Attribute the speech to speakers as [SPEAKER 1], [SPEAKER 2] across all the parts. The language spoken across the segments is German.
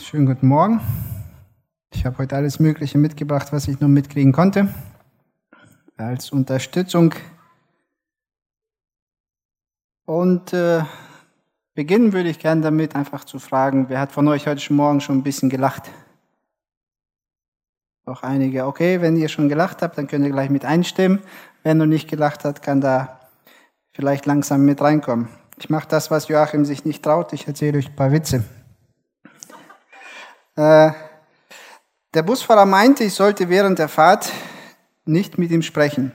[SPEAKER 1] Schönen guten Morgen. Ich habe heute alles Mögliche mitgebracht, was ich nur mitkriegen konnte, als Unterstützung. Und äh, beginnen würde ich gerne damit, einfach zu fragen, wer hat von euch heute Morgen schon ein bisschen gelacht? Auch einige. Okay, wenn ihr schon gelacht habt, dann könnt ihr gleich mit einstimmen. Wer noch nicht gelacht hat, kann da vielleicht langsam mit reinkommen. Ich mache das, was Joachim sich nicht traut. Ich erzähle euch ein paar Witze. Äh, der Busfahrer meinte, ich sollte während der Fahrt nicht mit ihm sprechen.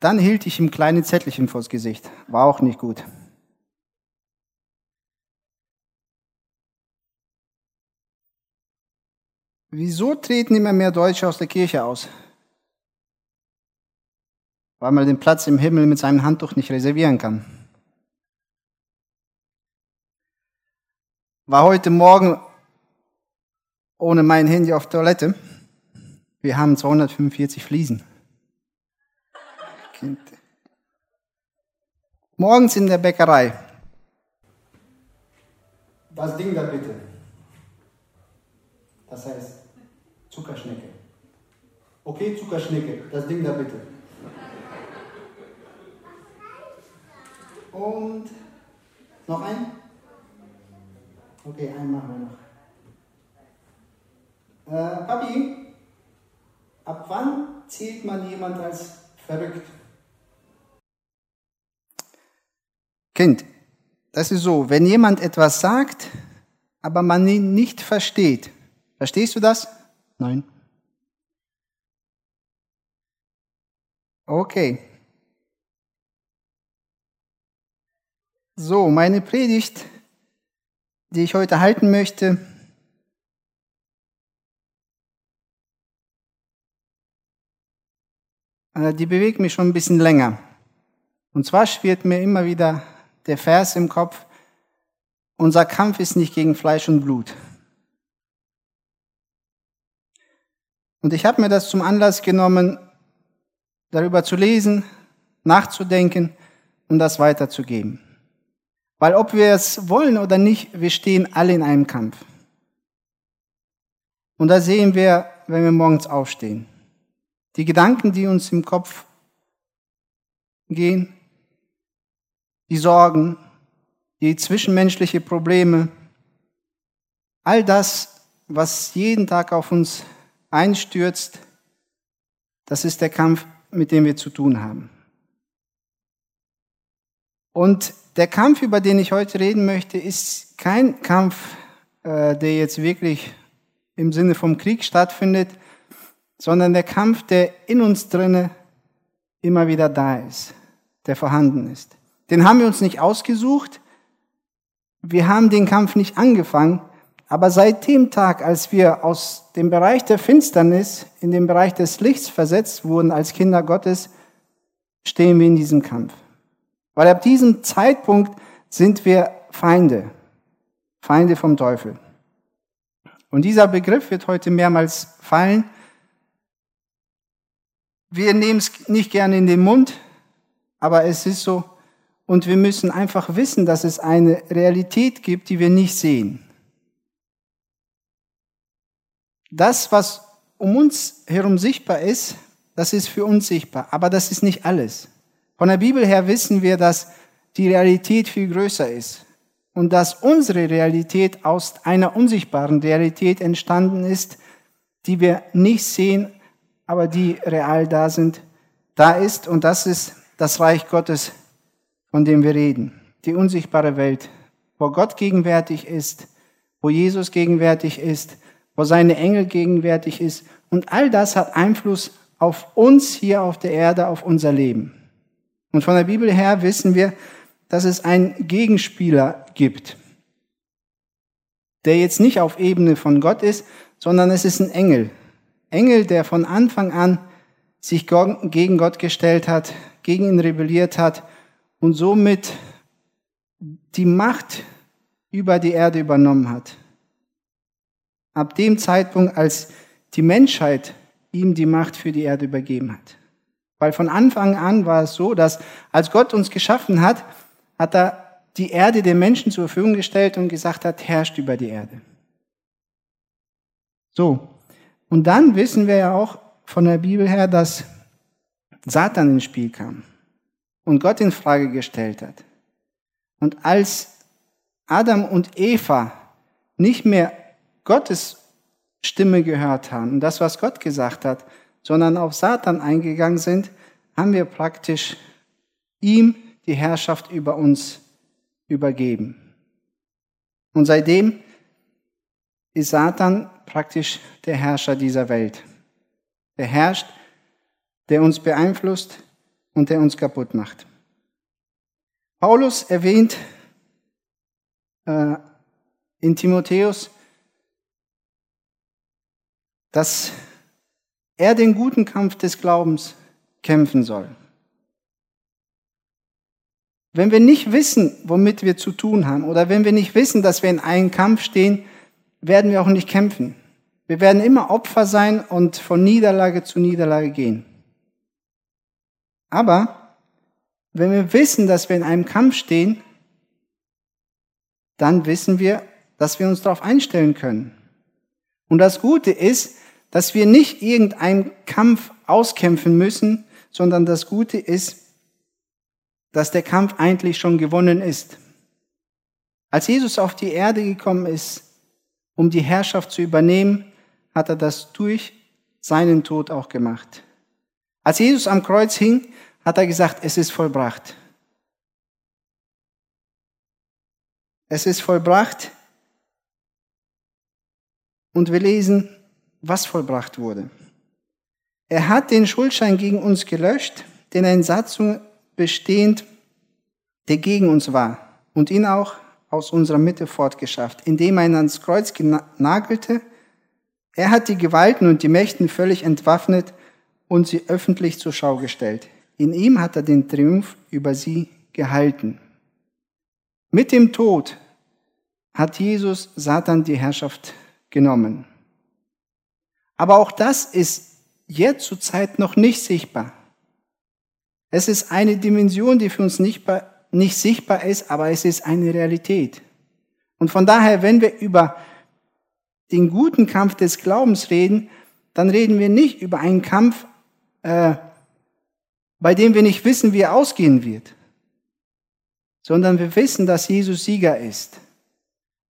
[SPEAKER 1] Dann hielt ich ihm kleine Zettelchen vors Gesicht. War auch nicht gut. Wieso treten immer mehr Deutsche aus der Kirche aus? Weil man den Platz im Himmel mit seinem Handtuch nicht reservieren kann. War heute Morgen ohne mein Handy auf Toilette. Wir haben 245 Fliesen. Morgens in der Bäckerei. Das Ding da bitte. Das heißt Zuckerschnecke. Okay, Zuckerschnecke, das Ding da bitte. Und noch ein? Okay, einen machen wir noch. Äh, Papi, ab wann zählt man jemand als verrückt? Kind, das ist so, wenn jemand etwas sagt, aber man ihn nicht versteht. Verstehst du das? Nein. Okay. So, meine Predigt die ich heute halten möchte, äh, die bewegt mich schon ein bisschen länger. Und zwar schwirrt mir immer wieder der Vers im Kopf, unser Kampf ist nicht gegen Fleisch und Blut. Und ich habe mir das zum Anlass genommen, darüber zu lesen, nachzudenken und das weiterzugeben. Weil ob wir es wollen oder nicht, wir stehen alle in einem Kampf. Und da sehen wir, wenn wir morgens aufstehen. Die Gedanken, die uns im Kopf gehen, die Sorgen, die zwischenmenschliche Probleme, all das, was jeden Tag auf uns einstürzt, das ist der Kampf, mit dem wir zu tun haben. Und der Kampf, über den ich heute reden möchte, ist kein Kampf, äh, der jetzt wirklich im Sinne vom Krieg stattfindet, sondern der Kampf, der in uns drinne immer wieder da ist, der vorhanden ist. Den haben wir uns nicht ausgesucht, wir haben den Kampf nicht angefangen, aber seit dem Tag, als wir aus dem Bereich der Finsternis in den Bereich des Lichts versetzt wurden als Kinder Gottes, stehen wir in diesem Kampf. Weil ab diesem Zeitpunkt sind wir Feinde, Feinde vom Teufel. Und dieser Begriff wird heute mehrmals fallen. Wir nehmen es nicht gerne in den Mund, aber es ist so. Und wir müssen einfach wissen, dass es eine Realität gibt, die wir nicht sehen. Das, was um uns herum sichtbar ist, das ist für uns sichtbar, aber das ist nicht alles. Von der Bibel her wissen wir, dass die Realität viel größer ist und dass unsere Realität aus einer unsichtbaren Realität entstanden ist, die wir nicht sehen, aber die real da sind, da ist und das ist das Reich Gottes, von dem wir reden. Die unsichtbare Welt, wo Gott gegenwärtig ist, wo Jesus gegenwärtig ist, wo seine Engel gegenwärtig ist und all das hat Einfluss auf uns hier auf der Erde, auf unser Leben. Und von der Bibel her wissen wir, dass es einen Gegenspieler gibt, der jetzt nicht auf Ebene von Gott ist, sondern es ist ein Engel. Engel, der von Anfang an sich gegen Gott gestellt hat, gegen ihn rebelliert hat und somit die Macht über die Erde übernommen hat. Ab dem Zeitpunkt, als die Menschheit ihm die Macht für die Erde übergeben hat. Weil von Anfang an war es so, dass als Gott uns geschaffen hat, hat er die Erde den Menschen zur Verfügung gestellt und gesagt hat, herrscht über die Erde. So. Und dann wissen wir ja auch von der Bibel her, dass Satan ins Spiel kam und Gott in Frage gestellt hat. Und als Adam und Eva nicht mehr Gottes Stimme gehört haben und das, was Gott gesagt hat, sondern auf Satan eingegangen sind, haben wir praktisch ihm die Herrschaft über uns übergeben. Und seitdem ist Satan praktisch der Herrscher dieser Welt. Der herrscht, der uns beeinflusst und der uns kaputt macht. Paulus erwähnt äh, in Timotheus, dass er den guten Kampf des Glaubens kämpfen soll. Wenn wir nicht wissen, womit wir zu tun haben, oder wenn wir nicht wissen, dass wir in einem Kampf stehen, werden wir auch nicht kämpfen. Wir werden immer Opfer sein und von Niederlage zu Niederlage gehen. Aber wenn wir wissen, dass wir in einem Kampf stehen, dann wissen wir, dass wir uns darauf einstellen können. Und das Gute ist, dass wir nicht irgendeinen Kampf auskämpfen müssen, sondern das Gute ist, dass der Kampf eigentlich schon gewonnen ist. Als Jesus auf die Erde gekommen ist, um die Herrschaft zu übernehmen, hat er das durch seinen Tod auch gemacht. Als Jesus am Kreuz hing, hat er gesagt, es ist vollbracht. Es ist vollbracht. Und wir lesen, was vollbracht wurde. Er hat den Schuldschein gegen uns gelöscht, den in Satzung bestehend, der gegen uns war, und ihn auch aus unserer Mitte fortgeschafft, indem er ihn ans Kreuz nagelte. Er hat die Gewalten und die Mächten völlig entwaffnet und sie öffentlich zur Schau gestellt. In ihm hat er den Triumph über sie gehalten. Mit dem Tod hat Jesus Satan die Herrschaft genommen. Aber auch das ist jetzt zur Zeit noch nicht sichtbar. Es ist eine Dimension, die für uns nicht, nicht sichtbar ist, aber es ist eine Realität. Und von daher, wenn wir über den guten Kampf des Glaubens reden, dann reden wir nicht über einen Kampf, äh, bei dem wir nicht wissen, wie er ausgehen wird, sondern wir wissen, dass Jesus Sieger ist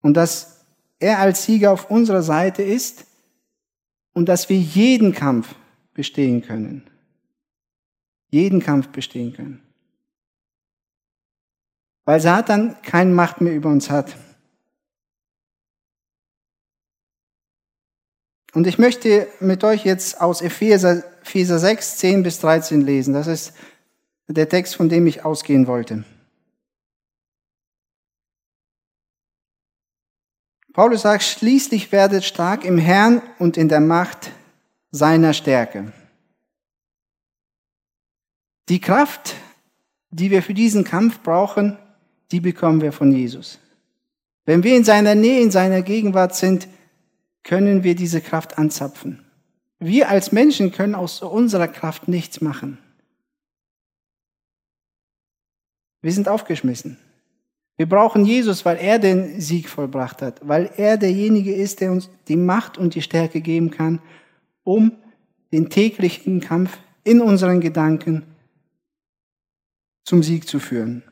[SPEAKER 1] und dass er als Sieger auf unserer Seite ist und dass wir jeden Kampf bestehen können jeden Kampf bestehen können. Weil Satan keine Macht mehr über uns hat. Und ich möchte mit euch jetzt aus Epheser, Epheser 6, 10 bis 13 lesen. Das ist der Text, von dem ich ausgehen wollte. Paulus sagt, schließlich werdet stark im Herrn und in der Macht seiner Stärke. Die Kraft, die wir für diesen Kampf brauchen, die bekommen wir von Jesus. Wenn wir in seiner Nähe, in seiner Gegenwart sind, können wir diese Kraft anzapfen. Wir als Menschen können aus unserer Kraft nichts machen. Wir sind aufgeschmissen. Wir brauchen Jesus, weil er den Sieg vollbracht hat, weil er derjenige ist, der uns die Macht und die Stärke geben kann, um den täglichen Kampf in unseren Gedanken zum Sieg zu führen.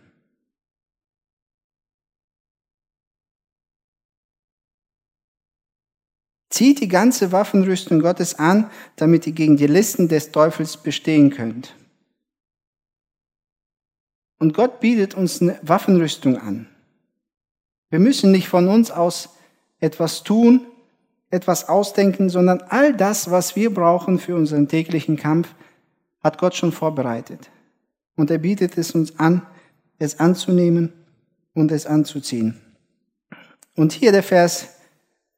[SPEAKER 1] Zieht die ganze Waffenrüstung Gottes an, damit ihr gegen die Listen des Teufels bestehen könnt. Und Gott bietet uns eine Waffenrüstung an. Wir müssen nicht von uns aus etwas tun, etwas ausdenken, sondern all das, was wir brauchen für unseren täglichen Kampf, hat Gott schon vorbereitet. Und er bietet es uns an, es anzunehmen und es anzuziehen. Und hier der Vers,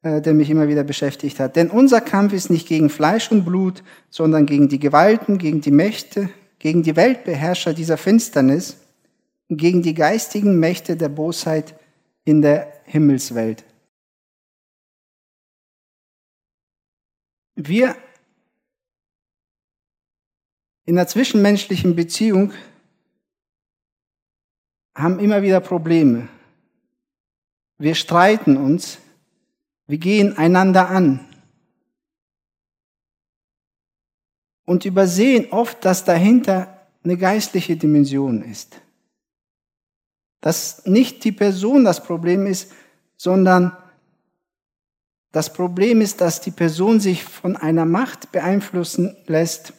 [SPEAKER 1] äh, der mich immer wieder beschäftigt hat. Denn unser Kampf ist nicht gegen Fleisch und Blut, sondern gegen die Gewalten, gegen die Mächte, gegen die Weltbeherrscher dieser Finsternis, gegen die geistigen Mächte der Bosheit in der Himmelswelt. Wir in der zwischenmenschlichen Beziehung haben immer wieder Probleme. Wir streiten uns, wir gehen einander an und übersehen oft, dass dahinter eine geistliche Dimension ist. Dass nicht die Person das Problem ist, sondern das Problem ist, dass die Person sich von einer Macht beeinflussen lässt,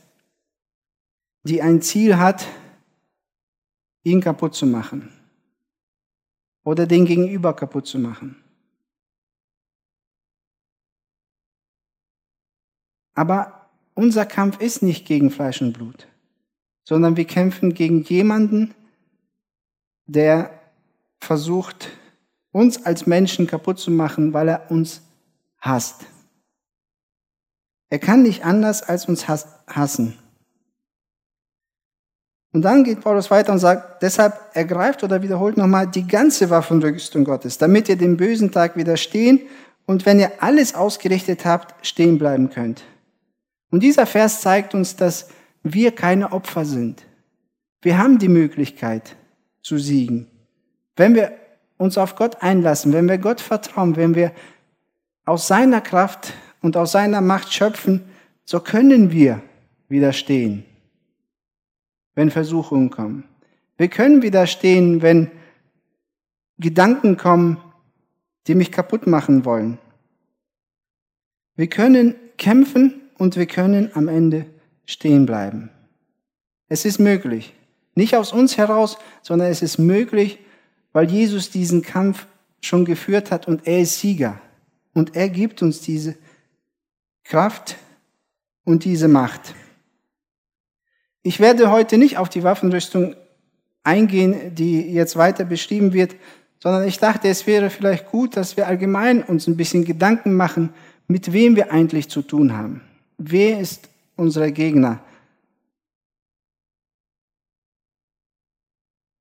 [SPEAKER 1] die ein Ziel hat, ihn kaputt zu machen oder den Gegenüber kaputt zu machen. Aber unser Kampf ist nicht gegen Fleisch und Blut, sondern wir kämpfen gegen jemanden, der versucht, uns als Menschen kaputt zu machen, weil er uns hasst. Er kann nicht anders als uns hassen. Und dann geht Paulus weiter und sagt, deshalb ergreift oder wiederholt nochmal die ganze Waffenrüstung Gottes, damit ihr dem bösen Tag widerstehen und wenn ihr alles ausgerichtet habt, stehen bleiben könnt. Und dieser Vers zeigt uns, dass wir keine Opfer sind. Wir haben die Möglichkeit zu siegen. Wenn wir uns auf Gott einlassen, wenn wir Gott vertrauen, wenn wir aus seiner Kraft und aus seiner Macht schöpfen, so können wir widerstehen wenn Versuchungen kommen. Wir können widerstehen, wenn Gedanken kommen, die mich kaputt machen wollen. Wir können kämpfen und wir können am Ende stehen bleiben. Es ist möglich. Nicht aus uns heraus, sondern es ist möglich, weil Jesus diesen Kampf schon geführt hat und er ist Sieger. Und er gibt uns diese Kraft und diese Macht. Ich werde heute nicht auf die Waffenrüstung eingehen, die jetzt weiter beschrieben wird, sondern ich dachte, es wäre vielleicht gut, dass wir allgemein uns ein bisschen Gedanken machen, mit wem wir eigentlich zu tun haben. Wer ist unser Gegner?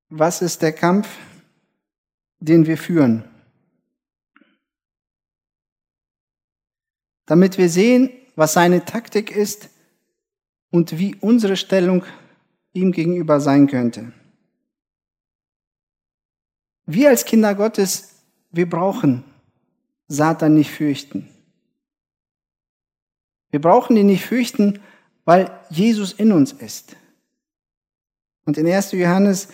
[SPEAKER 1] Was ist der Kampf, den wir führen? Damit wir sehen, was seine Taktik ist, und wie unsere Stellung ihm gegenüber sein könnte. Wir als Kinder Gottes, wir brauchen Satan nicht fürchten. Wir brauchen ihn nicht fürchten, weil Jesus in uns ist. Und in 1. Johannes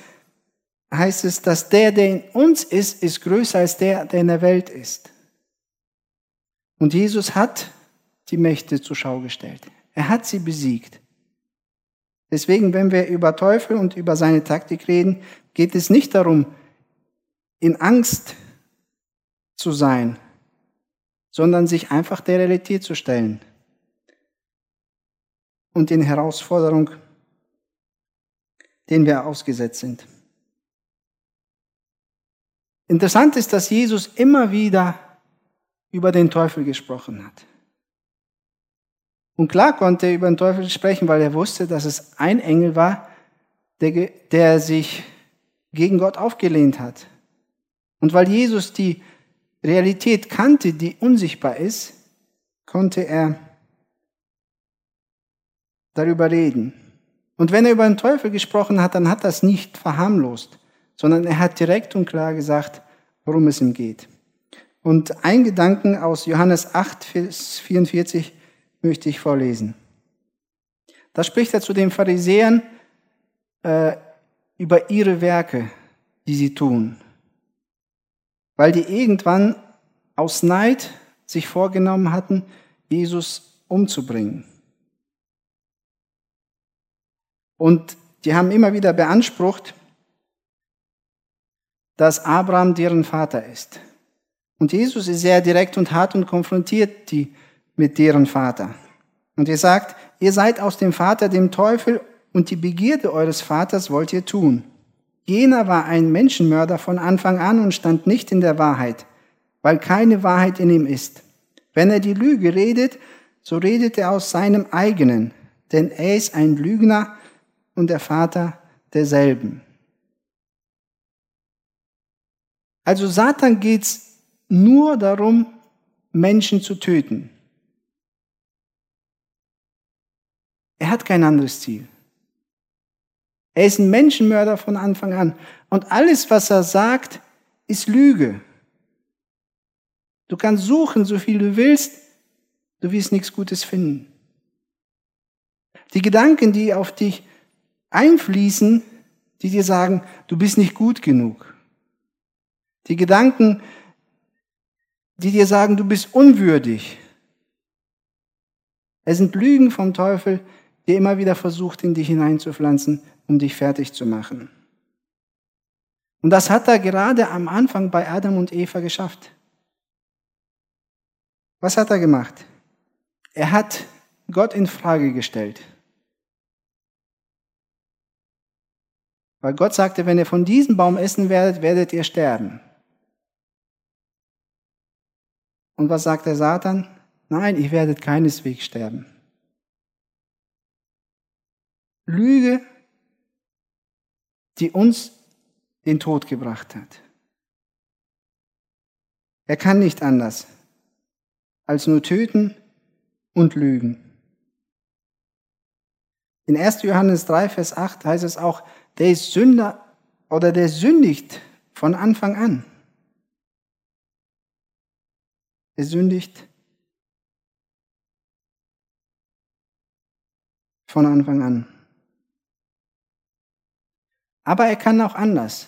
[SPEAKER 1] heißt es, dass der, der in uns ist, ist größer als der, der in der Welt ist. Und Jesus hat die Mächte zur Schau gestellt. Er hat sie besiegt. Deswegen, wenn wir über Teufel und über seine Taktik reden, geht es nicht darum, in Angst zu sein, sondern sich einfach der Realität zu stellen und den Herausforderungen, denen wir ausgesetzt sind. Interessant ist, dass Jesus immer wieder über den Teufel gesprochen hat. Und klar konnte er über den Teufel sprechen, weil er wusste, dass es ein Engel war, der, der sich gegen Gott aufgelehnt hat. Und weil Jesus die Realität kannte, die unsichtbar ist, konnte er darüber reden. Und wenn er über den Teufel gesprochen hat, dann hat das nicht verharmlost, sondern er hat direkt und klar gesagt, worum es ihm geht. Und ein Gedanken aus Johannes 8, Vers 44 möchte ich vorlesen. Da spricht er zu den Pharisäern äh, über ihre Werke, die sie tun, weil die irgendwann aus Neid sich vorgenommen hatten, Jesus umzubringen. Und die haben immer wieder beansprucht, dass Abraham deren Vater ist. Und Jesus ist sehr direkt und hart und konfrontiert die mit deren Vater. Und ihr sagt, ihr seid aus dem Vater, dem Teufel, und die Begierde eures Vaters wollt ihr tun. Jener war ein Menschenmörder von Anfang an und stand nicht in der Wahrheit, weil keine Wahrheit in ihm ist. Wenn er die Lüge redet, so redet er aus seinem eigenen, denn er ist ein Lügner und der Vater derselben. Also Satan geht's nur darum, Menschen zu töten. Er hat kein anderes Ziel. Er ist ein Menschenmörder von Anfang an. Und alles, was er sagt, ist Lüge. Du kannst suchen, so viel du willst, du wirst nichts Gutes finden. Die Gedanken, die auf dich einfließen, die dir sagen, du bist nicht gut genug. Die Gedanken, die dir sagen, du bist unwürdig. Es sind Lügen vom Teufel, die immer wieder versucht, in dich hineinzupflanzen, um dich fertig zu machen. Und das hat er gerade am Anfang bei Adam und Eva geschafft. Was hat er gemacht? Er hat Gott in Frage gestellt. Weil Gott sagte, wenn ihr von diesem Baum essen werdet, werdet ihr sterben. Und was sagt der Satan? Nein, ihr werdet keineswegs sterben. Lüge, die uns den Tod gebracht hat. Er kann nicht anders als nur töten und lügen. In 1. Johannes 3, Vers 8 heißt es auch, der ist Sünder oder der sündigt von Anfang an. Er sündigt von Anfang an. Aber er kann auch anders.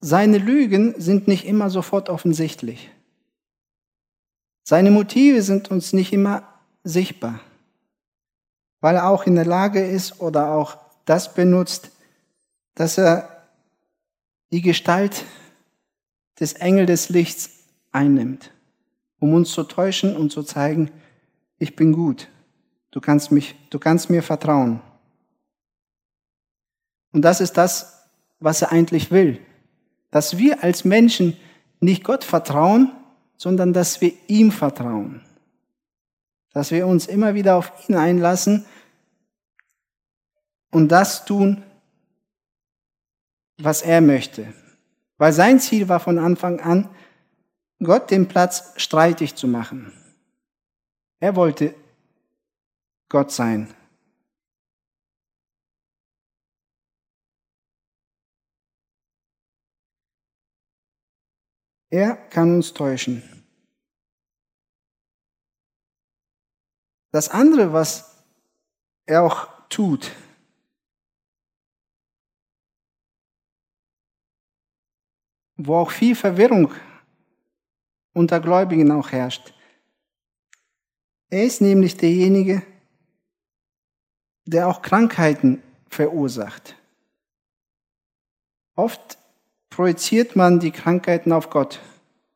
[SPEAKER 1] Seine Lügen sind nicht immer sofort offensichtlich. Seine Motive sind uns nicht immer sichtbar, weil er auch in der Lage ist oder auch das benutzt, dass er die Gestalt des Engel des Lichts einnimmt, um uns zu täuschen und zu zeigen, ich bin gut, du kannst, mich, du kannst mir vertrauen. Und das ist das, was er eigentlich will, dass wir als Menschen nicht Gott vertrauen, sondern dass wir ihm vertrauen. Dass wir uns immer wieder auf ihn einlassen und das tun, was er möchte. Weil sein Ziel war von Anfang an, Gott den Platz streitig zu machen. Er wollte Gott sein. Er kann uns täuschen. Das andere, was er auch tut, wo auch viel Verwirrung unter Gläubigen auch herrscht. Er ist nämlich derjenige, der auch Krankheiten verursacht. Oft projiziert man die Krankheiten auf Gott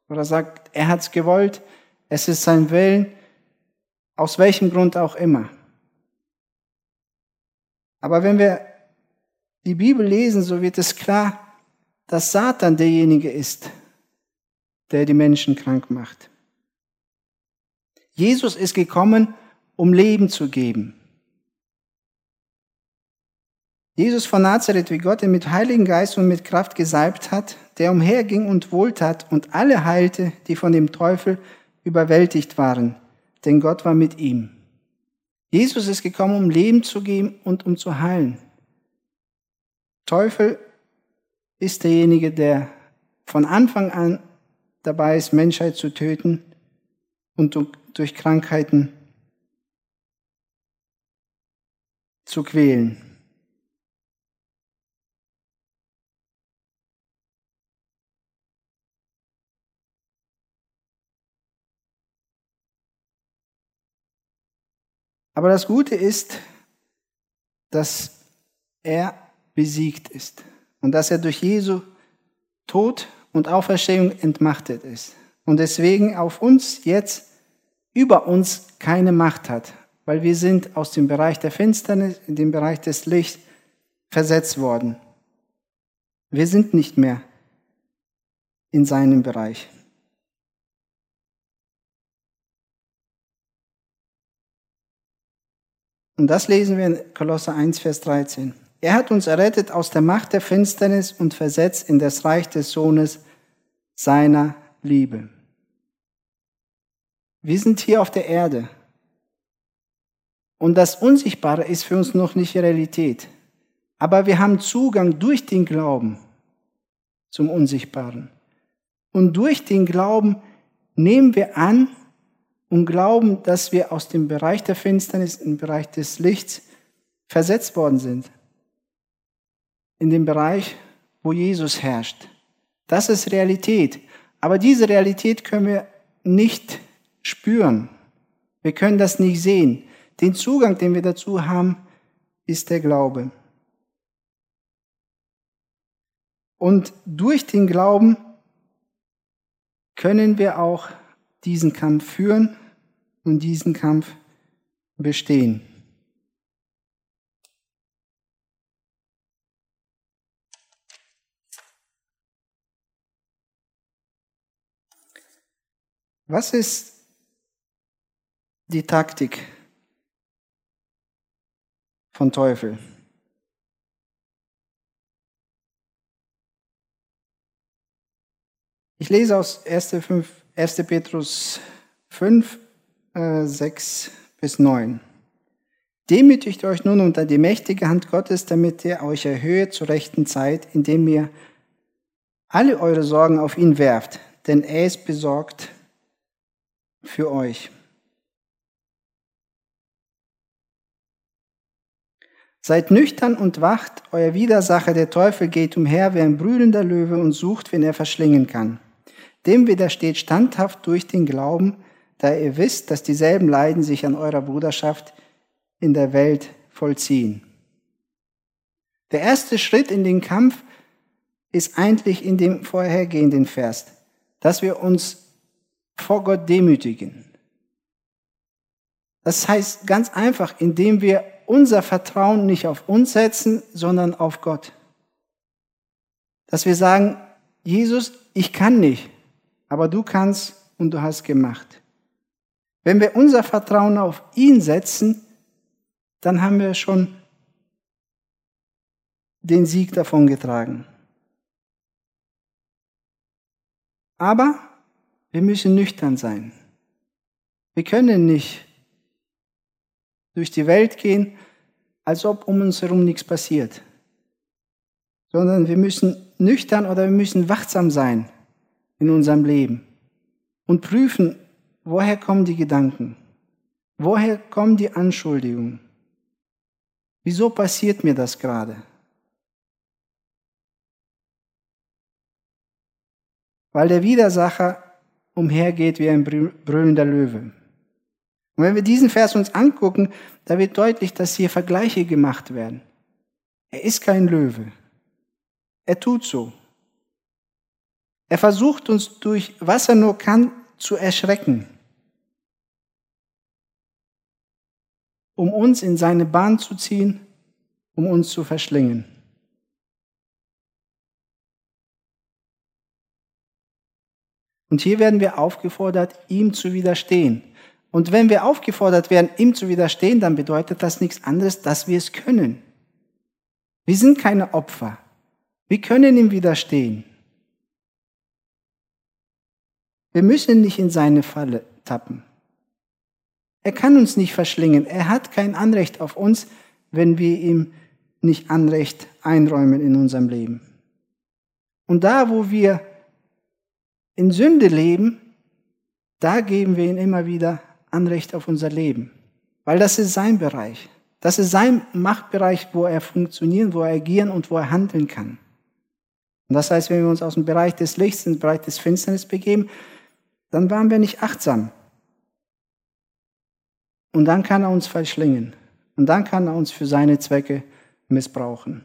[SPEAKER 1] oder sagt, er hat es gewollt, es ist sein Willen, aus welchem Grund auch immer. Aber wenn wir die Bibel lesen, so wird es klar, dass Satan derjenige ist, der die Menschen krank macht. Jesus ist gekommen, um Leben zu geben. Jesus von Nazareth, wie Gott ihn mit Heiligen Geist und mit Kraft gesalbt hat, der umherging und wohltat und alle heilte, die von dem Teufel überwältigt waren, denn Gott war mit ihm. Jesus ist gekommen, um Leben zu geben und um zu heilen. Teufel ist derjenige, der von Anfang an dabei ist, Menschheit zu töten und durch Krankheiten zu quälen. Aber das Gute ist, dass er besiegt ist und dass er durch Jesu Tod und Auferstehung entmachtet ist und deswegen auf uns jetzt über uns keine Macht hat, weil wir sind aus dem Bereich der Finsternis in den Bereich des Lichts versetzt worden. Wir sind nicht mehr in seinem Bereich. Und das lesen wir in Kolosser 1, Vers 13. Er hat uns errettet aus der Macht der Finsternis und versetzt in das Reich des Sohnes seiner Liebe. Wir sind hier auf der Erde. Und das Unsichtbare ist für uns noch nicht Realität. Aber wir haben Zugang durch den Glauben zum Unsichtbaren. Und durch den Glauben nehmen wir an und glauben, dass wir aus dem Bereich der Finsternis in den Bereich des Lichts versetzt worden sind. In den Bereich, wo Jesus herrscht. Das ist Realität. Aber diese Realität können wir nicht spüren. Wir können das nicht sehen. Den Zugang, den wir dazu haben, ist der Glaube. Und durch den Glauben können wir auch diesen Kampf führen und diesen Kampf bestehen. Was ist die Taktik von Teufel? Ich lese aus 1. 5, 1. Petrus 5, äh, 6 bis 9. Demütigt euch nun unter die mächtige Hand Gottes, damit er euch erhöhe zur rechten Zeit, indem ihr alle eure Sorgen auf ihn werft, denn er ist besorgt für euch. Seid nüchtern und wacht, euer Widersacher, der Teufel, geht umher wie ein brüllender Löwe und sucht, wen er verschlingen kann. Dem widersteht standhaft durch den Glauben, da ihr wisst, dass dieselben Leiden sich an eurer Bruderschaft in der Welt vollziehen. Der erste Schritt in den Kampf ist eigentlich in dem vorhergehenden Vers, dass wir uns vor Gott demütigen. Das heißt ganz einfach, indem wir unser Vertrauen nicht auf uns setzen, sondern auf Gott. Dass wir sagen, Jesus, ich kann nicht, aber du kannst und du hast gemacht. Wenn wir unser Vertrauen auf ihn setzen, dann haben wir schon den Sieg davon getragen. Aber wir müssen nüchtern sein. Wir können nicht durch die Welt gehen, als ob um uns herum nichts passiert, sondern wir müssen nüchtern oder wir müssen wachsam sein in unserem Leben und prüfen, woher kommen die Gedanken, woher kommen die Anschuldigungen, wieso passiert mir das gerade. Weil der Widersacher umhergeht wie ein brüllender Löwe. Und wenn wir diesen Vers uns angucken, da wird deutlich, dass hier Vergleiche gemacht werden. Er ist kein Löwe. Er tut so. Er versucht uns durch, was er nur kann, zu erschrecken, um uns in seine Bahn zu ziehen, um uns zu verschlingen. Und hier werden wir aufgefordert, ihm zu widerstehen. Und wenn wir aufgefordert werden, ihm zu widerstehen, dann bedeutet das nichts anderes, dass wir es können. Wir sind keine Opfer. Wir können ihm widerstehen. Wir müssen nicht in seine Falle tappen. Er kann uns nicht verschlingen. Er hat kein Anrecht auf uns, wenn wir ihm nicht Anrecht einräumen in unserem Leben. Und da, wo wir in Sünde leben, da geben wir ihm immer wieder Anrecht auf unser Leben. Weil das ist sein Bereich. Das ist sein Machtbereich, wo er funktionieren, wo er agieren und wo er handeln kann. Und das heißt, wenn wir uns aus dem Bereich des Lichts in den Bereich des Finsternis begeben, dann waren wir nicht achtsam. Und dann kann er uns verschlingen. Und dann kann er uns für seine Zwecke missbrauchen.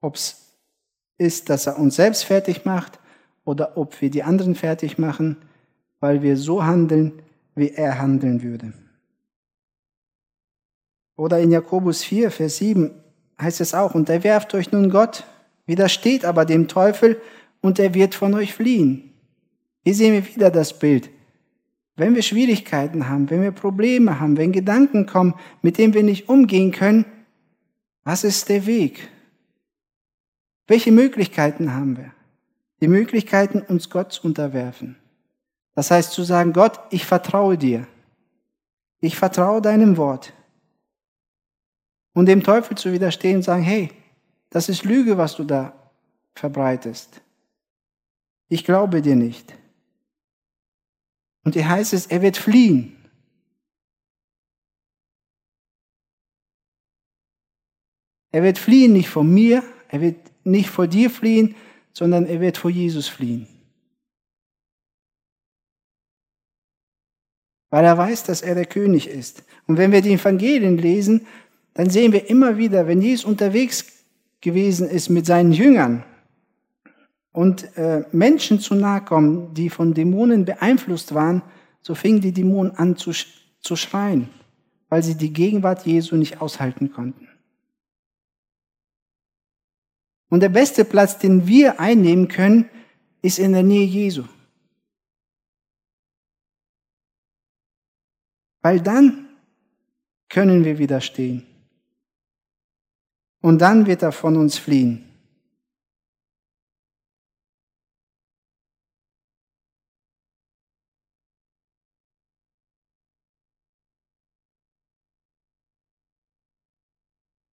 [SPEAKER 1] Ob es ist, dass er uns selbst fertig macht oder ob wir die anderen fertig machen, weil wir so handeln, wie er handeln würde. Oder in Jakobus 4, Vers 7 heißt es auch, und er werft euch nun Gott, widersteht aber dem Teufel, und er wird von euch fliehen. Hier sehen wir wieder das Bild. Wenn wir Schwierigkeiten haben, wenn wir Probleme haben, wenn Gedanken kommen, mit denen wir nicht umgehen können, was ist der Weg? Welche Möglichkeiten haben wir? Die Möglichkeiten, uns Gott zu unterwerfen. Das heißt zu sagen, Gott, ich vertraue dir. Ich vertraue deinem Wort. Und dem Teufel zu widerstehen und sagen, hey, das ist Lüge, was du da verbreitest. Ich glaube dir nicht. Und hier heißt es, er wird fliehen. Er wird fliehen nicht von mir, er wird nicht vor dir fliehen, sondern er wird vor Jesus fliehen. Weil er weiß, dass er der König ist. Und wenn wir die Evangelien lesen, dann sehen wir immer wieder, wenn Jesus unterwegs gewesen ist mit seinen Jüngern und äh, Menschen zu nahe kommen, die von Dämonen beeinflusst waren, so fingen die Dämonen an zu, zu schreien, weil sie die Gegenwart Jesu nicht aushalten konnten. Und der beste Platz, den wir einnehmen können, ist in der Nähe Jesu. Weil dann können wir widerstehen. Und dann wird er von uns fliehen.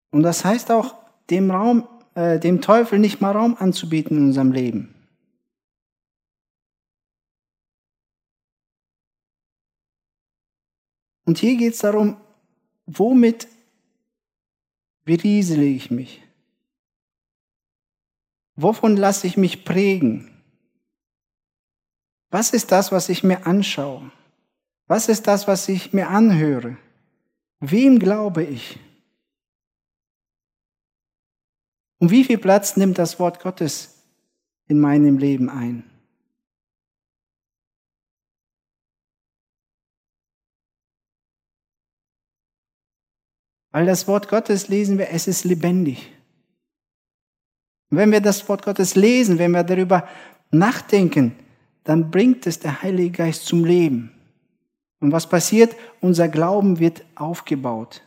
[SPEAKER 1] Und das heißt auch, dem Raum äh, dem Teufel nicht mal Raum anzubieten in unserem Leben. Und hier geht es darum, womit beriesele ich mich? Wovon lasse ich mich prägen? Was ist das, was ich mir anschaue? Was ist das, was ich mir anhöre? Wem glaube ich? Und wie viel Platz nimmt das Wort Gottes in meinem Leben ein? Weil das Wort Gottes lesen wir, es ist lebendig. Und wenn wir das Wort Gottes lesen, wenn wir darüber nachdenken, dann bringt es der Heilige Geist zum Leben. Und was passiert? Unser Glauben wird aufgebaut.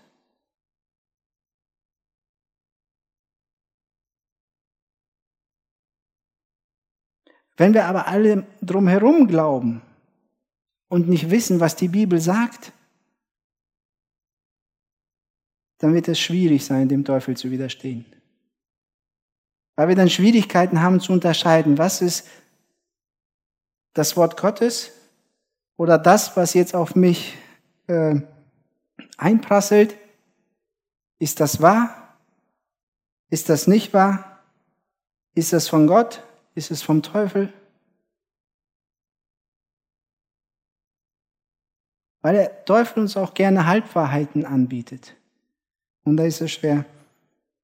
[SPEAKER 1] Wenn wir aber alle drumherum glauben und nicht wissen, was die Bibel sagt, dann wird es schwierig sein, dem Teufel zu widerstehen. Weil wir dann Schwierigkeiten haben zu unterscheiden, was ist das Wort Gottes oder das, was jetzt auf mich äh, einprasselt. Ist das wahr? Ist das nicht wahr? Ist das von Gott? Ist es vom Teufel? Weil der Teufel uns auch gerne Halbwahrheiten anbietet. Und da ist es schwer,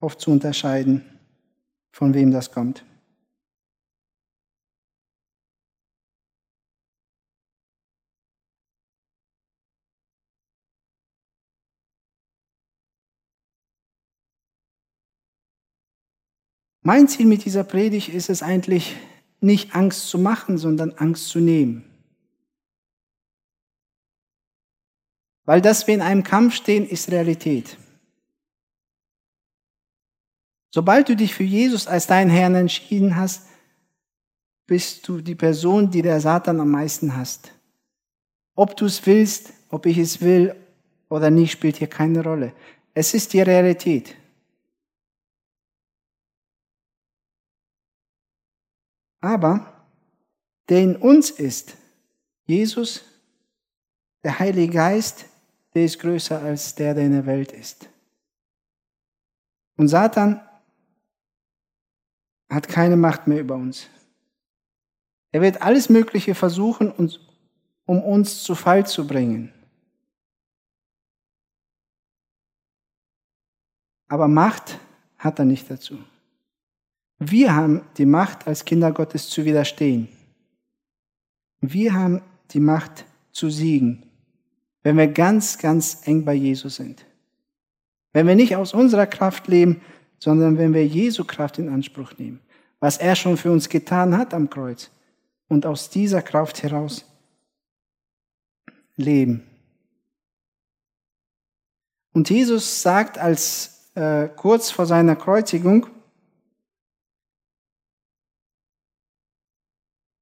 [SPEAKER 1] oft zu unterscheiden, von wem das kommt. Mein Ziel mit dieser Predigt ist es eigentlich, nicht Angst zu machen, sondern Angst zu nehmen. Weil das, wir in einem Kampf stehen, ist Realität. Sobald du dich für Jesus als deinen Herrn entschieden hast, bist du die Person, die der Satan am meisten hasst. Ob du es willst, ob ich es will oder nicht, spielt hier keine Rolle. Es ist die Realität. Aber der in uns ist, Jesus, der Heilige Geist, der ist größer als der, der in der Welt ist. Und Satan hat keine Macht mehr über uns. Er wird alles Mögliche versuchen, um uns zu Fall zu bringen. Aber Macht hat er nicht dazu. Wir haben die Macht, als Kinder Gottes zu widerstehen. Wir haben die Macht zu siegen, wenn wir ganz, ganz eng bei Jesus sind. Wenn wir nicht aus unserer Kraft leben, sondern wenn wir Jesu Kraft in Anspruch nehmen, was er schon für uns getan hat am Kreuz und aus dieser Kraft heraus leben. Und Jesus sagt als äh, kurz vor seiner Kreuzigung,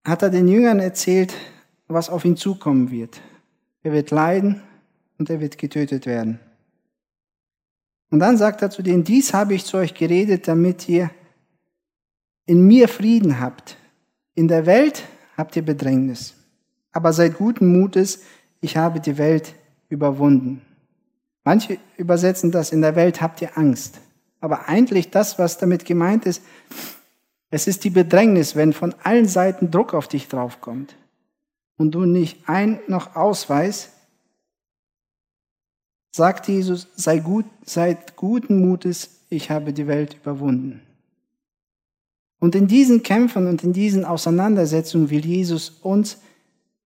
[SPEAKER 1] hat er den Jüngern erzählt, was auf ihn zukommen wird. Er wird leiden, und er wird getötet werden. Und dann sagt er zu denen, dies habe ich zu euch geredet, damit ihr in mir Frieden habt. In der Welt habt ihr Bedrängnis. Aber seid guten Mutes, ich habe die Welt überwunden. Manche übersetzen das, in der Welt habt ihr Angst. Aber eigentlich das, was damit gemeint ist, es ist die Bedrängnis, wenn von allen Seiten Druck auf dich draufkommt und du nicht ein noch ausweist, sagt Jesus, sei gut, seid guten Mutes, ich habe die Welt überwunden. Und in diesen Kämpfen und in diesen Auseinandersetzungen will Jesus uns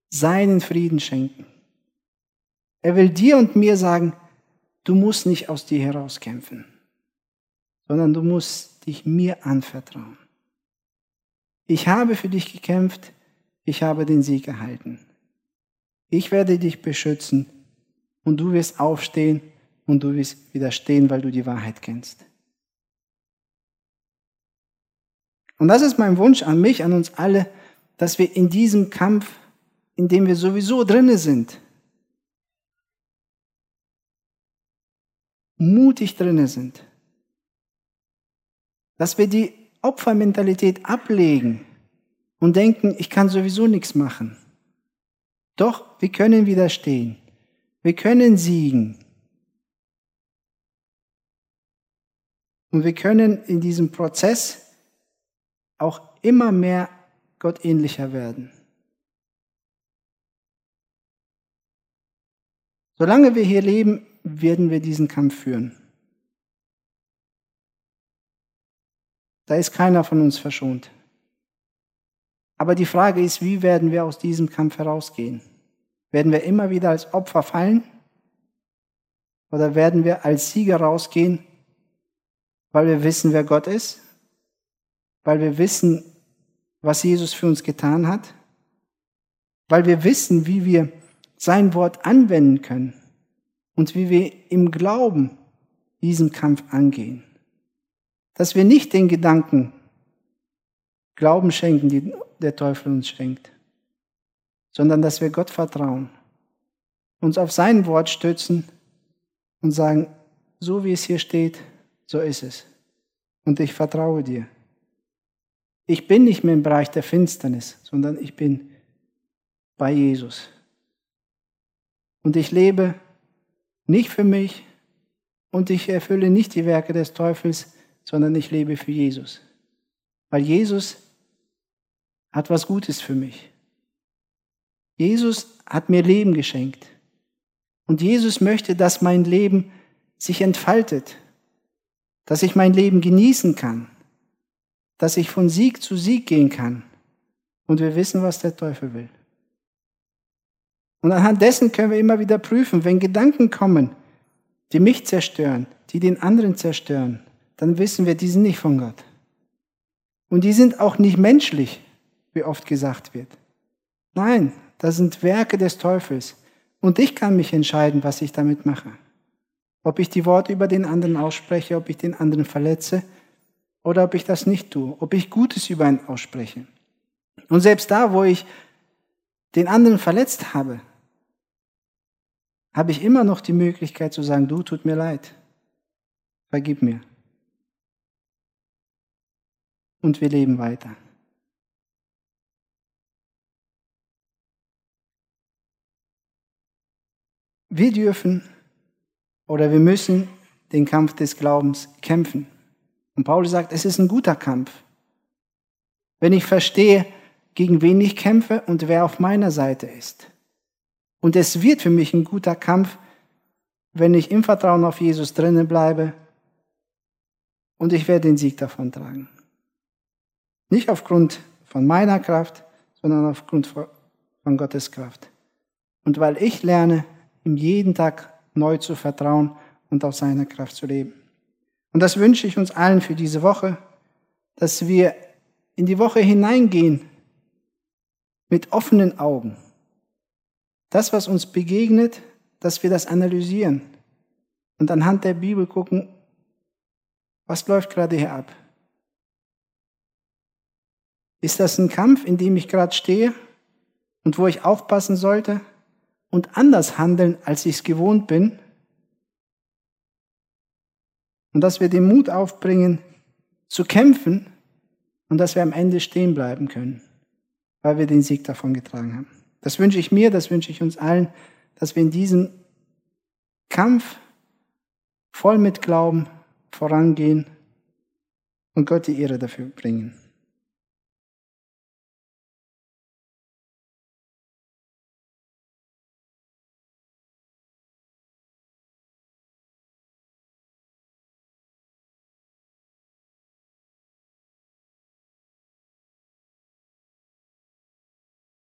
[SPEAKER 1] seinen Frieden schenken. Er will dir und mir sagen, du musst nicht aus dir heraus kämpfen, sondern du musst dich mir anvertrauen. Ich habe für dich gekämpft, ich habe den Sieg erhalten. Ich werde dich beschützen und du wirst aufstehen und du wirst widerstehen, weil du die Wahrheit kennst. Und das ist mein Wunsch an mich, an uns alle, dass wir in diesem Kampf, in dem wir sowieso drinne sind, mutig drinne sind. Dass wir die Opfermentalität ablegen und denken, ich kann sowieso nichts machen. Doch, wir können widerstehen. Wir können siegen. Und wir können in diesem Prozess auch immer mehr gottähnlicher werden. Solange wir hier leben, werden wir diesen Kampf führen. Da ist keiner von uns verschont. Aber die Frage ist, wie werden wir aus diesem Kampf herausgehen? Werden wir immer wieder als Opfer fallen? Oder werden wir als Sieger rausgehen, weil wir wissen, wer Gott ist? Weil wir wissen, was Jesus für uns getan hat? Weil wir wissen, wie wir sein Wort anwenden können und wie wir im Glauben diesen Kampf angehen? Dass wir nicht den Gedanken Glauben schenken, die der Teufel uns schenkt, sondern dass wir Gott vertrauen, uns auf sein Wort stützen und sagen, so wie es hier steht, so ist es. Und ich vertraue dir. Ich bin nicht mehr im Bereich der Finsternis, sondern ich bin bei Jesus. Und ich lebe nicht für mich und ich erfülle nicht die Werke des Teufels, sondern ich lebe für Jesus. Weil Jesus hat was Gutes für mich. Jesus hat mir Leben geschenkt. Und Jesus möchte, dass mein Leben sich entfaltet, dass ich mein Leben genießen kann, dass ich von Sieg zu Sieg gehen kann. Und wir wissen, was der Teufel will. Und anhand dessen können wir immer wieder prüfen, wenn Gedanken kommen, die mich zerstören, die den anderen zerstören, dann wissen wir, die sind nicht von Gott. Und die sind auch nicht menschlich, wie oft gesagt wird. Nein, das sind Werke des Teufels. Und ich kann mich entscheiden, was ich damit mache. Ob ich die Worte über den anderen ausspreche, ob ich den anderen verletze oder ob ich das nicht tue, ob ich Gutes über ihn ausspreche. Und selbst da, wo ich den anderen verletzt habe, habe ich immer noch die Möglichkeit zu sagen, du tut mir leid, vergib mir. Und wir leben weiter. Wir dürfen oder wir müssen den Kampf des Glaubens kämpfen. Und Paulus sagt, es ist ein guter Kampf. Wenn ich verstehe, gegen wen ich kämpfe und wer auf meiner Seite ist. Und es wird für mich ein guter Kampf, wenn ich im Vertrauen auf Jesus drinnen bleibe und ich werde den Sieg davon tragen. Nicht aufgrund von meiner Kraft, sondern aufgrund von Gottes Kraft. Und weil ich lerne, ihm jeden Tag neu zu vertrauen und aus seiner Kraft zu leben. Und das wünsche ich uns allen für diese Woche, dass wir in die Woche hineingehen mit offenen Augen das, was uns begegnet, dass wir das analysieren und anhand der Bibel gucken, was läuft gerade hier ab? Ist das ein Kampf, in dem ich gerade stehe und wo ich aufpassen sollte? und anders handeln, als ich es gewohnt bin. Und dass wir den Mut aufbringen, zu kämpfen und dass wir am Ende stehen bleiben können, weil wir den Sieg davon getragen haben. Das wünsche ich mir, das wünsche ich uns allen, dass wir in diesem Kampf voll mit Glauben vorangehen und Gott die Ehre dafür bringen.